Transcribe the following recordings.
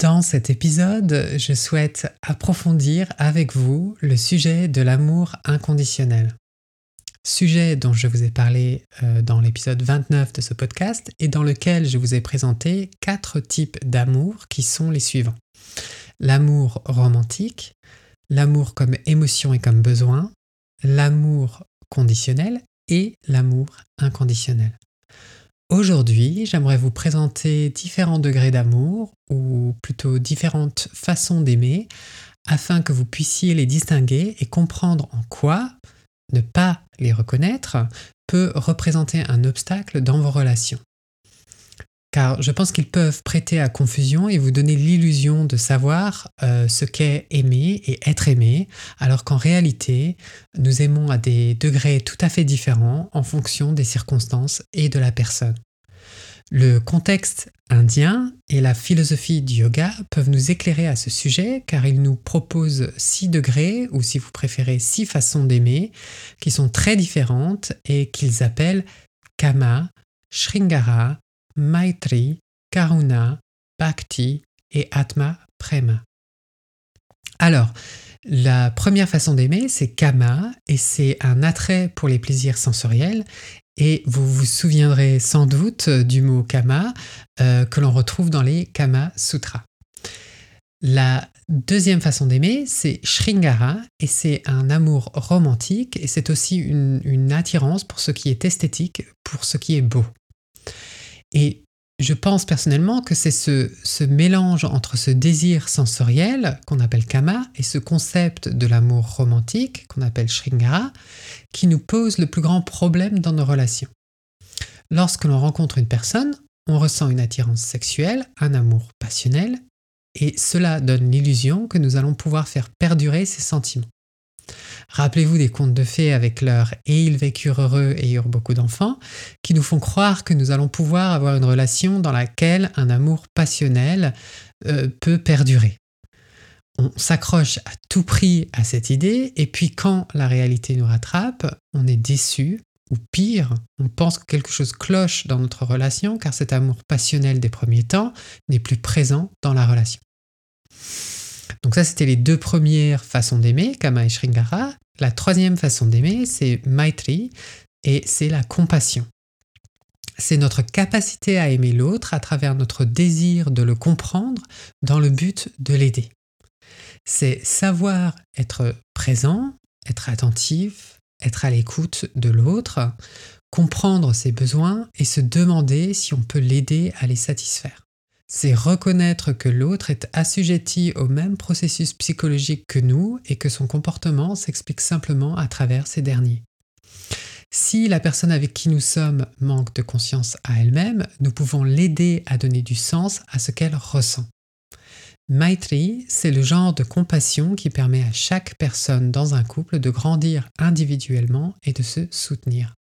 Dans cet épisode, je souhaite approfondir avec vous le sujet de l'amour inconditionnel. Sujet dont je vous ai parlé euh, dans l'épisode 29 de ce podcast et dans lequel je vous ai présenté quatre types d'amour qui sont les suivants. L'amour romantique, l'amour comme émotion et comme besoin, l'amour conditionnel et l'amour inconditionnel. Aujourd'hui, j'aimerais vous présenter différents degrés d'amour, ou plutôt différentes façons d'aimer, afin que vous puissiez les distinguer et comprendre en quoi ne pas les reconnaître peut représenter un obstacle dans vos relations car je pense qu'ils peuvent prêter à confusion et vous donner l'illusion de savoir euh, ce qu'est aimer et être aimé, alors qu'en réalité, nous aimons à des degrés tout à fait différents en fonction des circonstances et de la personne. Le contexte indien et la philosophie du yoga peuvent nous éclairer à ce sujet car ils nous proposent six degrés, ou si vous préférez six façons d'aimer, qui sont très différentes et qu'ils appellent Kama, Shringara, Maitri, Karuna, Bhakti et Atma Prema. Alors, la première façon d'aimer, c'est Kama, et c'est un attrait pour les plaisirs sensoriels. Et vous vous souviendrez sans doute du mot Kama euh, que l'on retrouve dans les Kama Sutras. La deuxième façon d'aimer, c'est Shringara, et c'est un amour romantique, et c'est aussi une, une attirance pour ce qui est esthétique, pour ce qui est beau. Et je pense personnellement que c'est ce, mélange entre ce désir sensoriel qu'on appelle kama et ce concept de l'amour romantique qu'on appelle shringara qui nous pose le plus grand problème dans nos relations. Lorsque l'on rencontre une personne, on ressent une attirance sexuelle, un amour passionnel, et cela donne l'illusion que nous allons pouvoir faire perdurer ces sentiments. Rappelez-vous des contes de fées avec leur Et ils vécurent heureux et eurent beaucoup d'enfants, qui nous font croire que nous allons pouvoir avoir une relation dans laquelle un amour passionnel euh, peut perdurer. On s'accroche à tout prix à cette idée, et puis quand la réalité nous rattrape, on est déçu, ou pire, on pense que quelque chose cloche dans notre relation, car cet amour passionnel des premiers temps n'est plus présent dans la relation. Donc ça, c'était les deux premières façons d'aimer, Kama et Shringara. La troisième façon d'aimer, c'est Maitri, et c'est la compassion. C'est notre capacité à aimer l'autre à travers notre désir de le comprendre dans le but de l'aider. C'est savoir être présent, être attentif, être à l'écoute de l'autre, comprendre ses besoins et se demander si on peut l'aider à les satisfaire c'est reconnaître que l'autre est assujetti au même processus psychologique que nous et que son comportement s'explique simplement à travers ces derniers. Si la personne avec qui nous sommes manque de conscience à elle-même, nous pouvons l'aider à donner du sens à ce qu'elle ressent. Maitri, c'est le genre de compassion qui permet à chaque personne dans un couple de grandir individuellement et de se soutenir.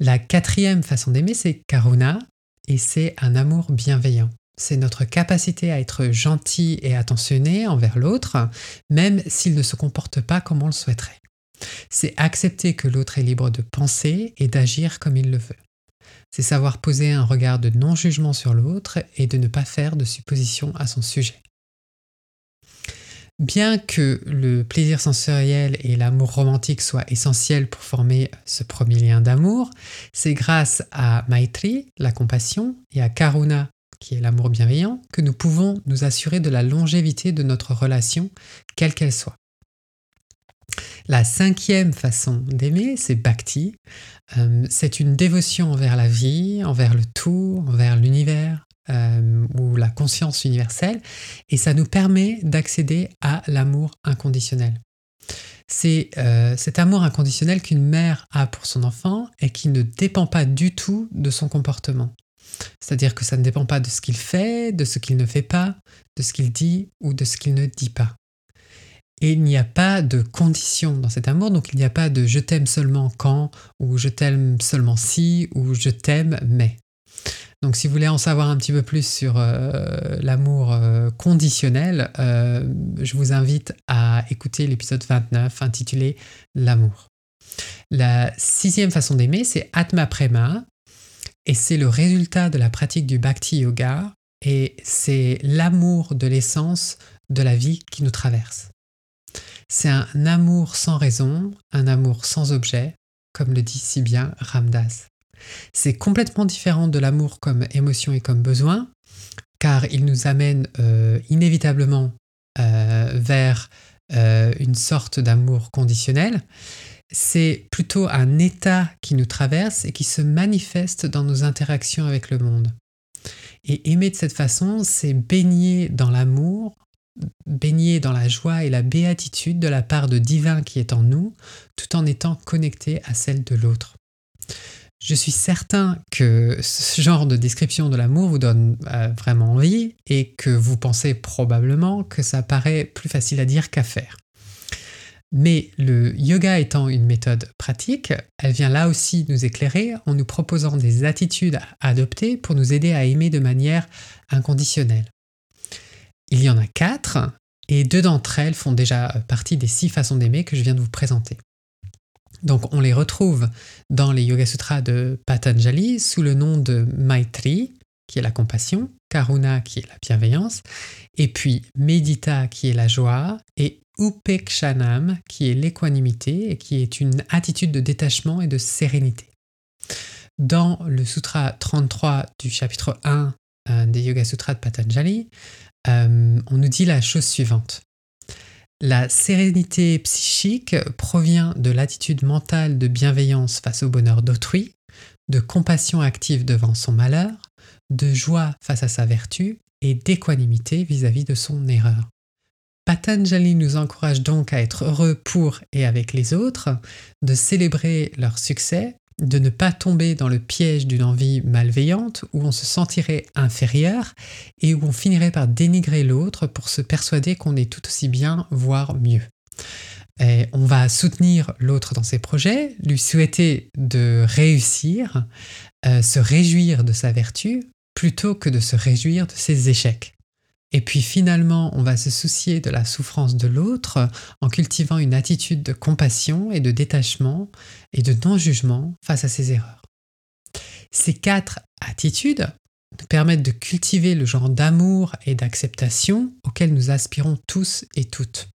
La quatrième façon d'aimer, c'est Karuna, et c'est un amour bienveillant. C'est notre capacité à être gentil et attentionné envers l'autre, même s'il ne se comporte pas comme on le souhaiterait. C'est accepter que l'autre est libre de penser et d'agir comme il le veut. C'est savoir poser un regard de non-jugement sur l'autre et de ne pas faire de suppositions à son sujet. Bien que le plaisir sensoriel et l'amour romantique soient essentiels pour former ce premier lien d'amour, c'est grâce à Maitri, la compassion, et à Karuna, qui est l'amour bienveillant, que nous pouvons nous assurer de la longévité de notre relation, quelle qu'elle soit. La cinquième façon d'aimer, c'est Bhakti. Euh, c'est une dévotion envers la vie, envers le tout, envers l'univers, euh, ou la conscience universelle, et ça nous permet d'accéder à l'amour inconditionnel. C'est euh, cet amour inconditionnel qu'une mère a pour son enfant et qui ne dépend pas du tout de son comportement. C'est-à-dire que ça ne dépend pas de ce qu'il fait, de ce qu'il ne fait pas, de ce qu'il dit ou de ce qu'il ne dit pas. Et il n'y a pas de condition dans cet amour, donc il n'y a pas de je t'aime seulement quand, ou je t'aime seulement si, ou je t'aime mais. Donc si vous voulez en savoir un petit peu plus sur euh, l'amour euh, conditionnel, euh, je vous invite à écouter l'épisode 29 intitulé L'amour. La sixième façon d'aimer, c'est Atma Prema, et c'est le résultat de la pratique du Bhakti Yoga, et c'est l'amour de l'essence de la vie qui nous traverse. C'est un amour sans raison, un amour sans objet, comme le dit si bien Ramdas. C'est complètement différent de l'amour comme émotion et comme besoin, car il nous amène euh, inévitablement euh, vers euh, une sorte d'amour conditionnel. C'est plutôt un état qui nous traverse et qui se manifeste dans nos interactions avec le monde. Et aimer de cette façon, c'est baigner dans l'amour, baigner dans la joie et la béatitude de la part de divin qui est en nous, tout en étant connecté à celle de l'autre. Je suis certain que ce genre de description de l'amour vous donne euh, vraiment envie et que vous pensez probablement que ça paraît plus facile à dire qu'à faire. Mais le yoga étant une méthode pratique, elle vient là aussi nous éclairer en nous proposant des attitudes à adopter pour nous aider à aimer de manière inconditionnelle. Il y en a quatre, et deux d'entre elles font déjà partie des six façons d'aimer que je viens de vous présenter. Donc on les retrouve dans les Yoga Sutras de Patanjali sous le nom de Maitri, qui est la compassion, Karuna, qui est la bienveillance, et puis Medita, qui est la joie, et Upekshanam, qui est l'équanimité et qui est une attitude de détachement et de sérénité. Dans le Sutra 33 du chapitre 1 euh, des Yoga Sutras de Patanjali, euh, on nous dit la chose suivante. La sérénité psychique provient de l'attitude mentale de bienveillance face au bonheur d'autrui, de compassion active devant son malheur, de joie face à sa vertu et d'équanimité vis-à-vis de son erreur. Patanjali nous encourage donc à être heureux pour et avec les autres, de célébrer leur succès de ne pas tomber dans le piège d'une envie malveillante où on se sentirait inférieur et où on finirait par dénigrer l'autre pour se persuader qu'on est tout aussi bien, voire mieux. Et on va soutenir l'autre dans ses projets, lui souhaiter de réussir, euh, se réjouir de sa vertu, plutôt que de se réjouir de ses échecs. Et puis finalement, on va se soucier de la souffrance de l'autre en cultivant une attitude de compassion et de détachement et de non-jugement face à ses erreurs. Ces quatre attitudes nous permettent de cultiver le genre d'amour et d'acceptation auquel nous aspirons tous et toutes.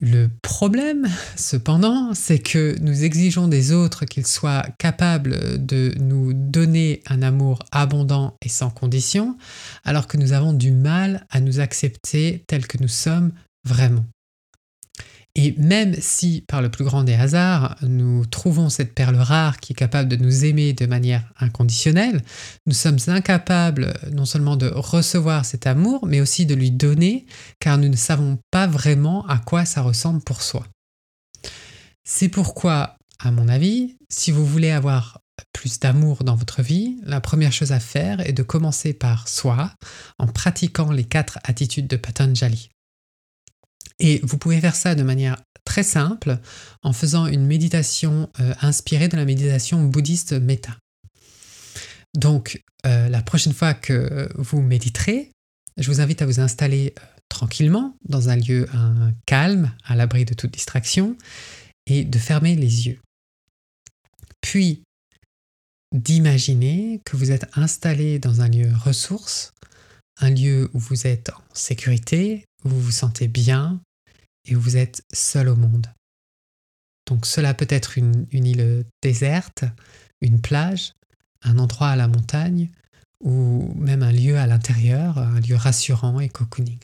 Le problème, cependant, c'est que nous exigeons des autres qu'ils soient capables de nous donner un amour abondant et sans condition, alors que nous avons du mal à nous accepter tels que nous sommes vraiment. Et même si, par le plus grand des hasards, nous trouvons cette perle rare qui est capable de nous aimer de manière inconditionnelle, nous sommes incapables non seulement de recevoir cet amour, mais aussi de lui donner, car nous ne savons pas vraiment à quoi ça ressemble pour soi. C'est pourquoi, à mon avis, si vous voulez avoir plus d'amour dans votre vie, la première chose à faire est de commencer par soi, en pratiquant les quatre attitudes de Patanjali. Et vous pouvez faire ça de manière très simple en faisant une méditation euh, inspirée de la méditation bouddhiste Metta. Donc, euh, la prochaine fois que vous méditerez, je vous invite à vous installer euh, tranquillement dans un lieu calme, à l'abri de toute distraction, et de fermer les yeux. Puis, d'imaginer que vous êtes installé dans un lieu ressource, un lieu où vous êtes en sécurité, vous vous sentez bien et vous êtes seul au monde. Donc cela peut être une, île déserte, une plage, un endroit à la montagne ou même un lieu à l'intérieur, un lieu rassurant et cocooning.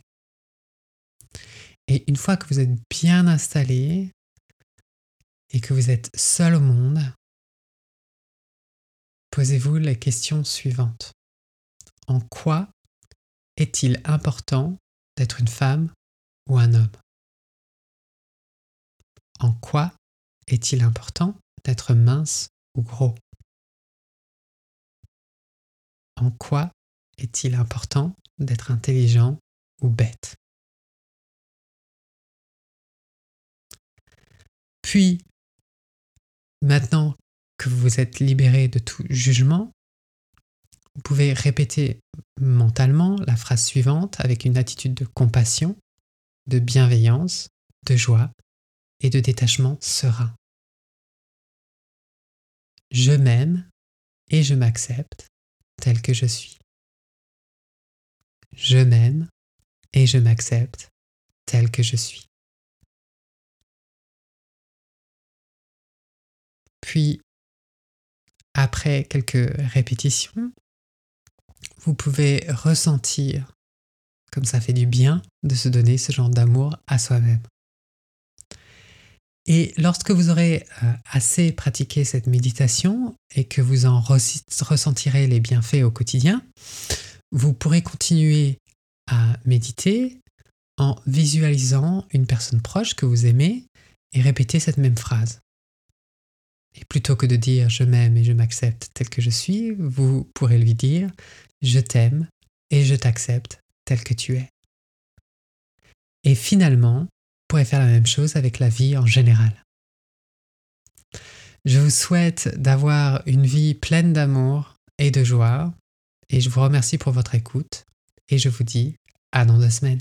Et une fois que vous êtes bien installé et que vous êtes seul au monde, posez-vous les questions suivantes. En quoi est-il important d'être une femme ou un homme. En quoi est-il important d'être mince ou gros? En quoi est-il important d'être intelligent ou bête? Puis, maintenant que vous êtes libéré de tout jugement, vous pouvez répéter mentalement la phrase suivante avec une attitude de compassion, de bienveillance, de joie et de détachement serein. Je m'aime et je m'accepte tel que je suis. Je m'aime et je m'accepte tel que je suis. Puis, après quelques répétitions, vous pouvez ressentir comme ça fait du bien de se donner ce genre d'amour à soi-même. Et lorsque vous aurez euh, assez pratiqué cette méditation et que vous en ressentirez les bienfaits au quotidien, vous pourrez continuer à méditer en visualisant une personne proche que vous aimez et répéter cette même phrase. Et plutôt que de dire je m'aime et je m'accepte tel que je suis, vous pourrez lui dire je t'aime et je t'accepte tel que tu es. Et finalement, vous pourrez faire la même chose avec la vie en général. Je vous souhaite d'avoir une vie pleine d'amour et de joie, et je vous remercie pour votre écoute, et je vous dis à dans deux semaines.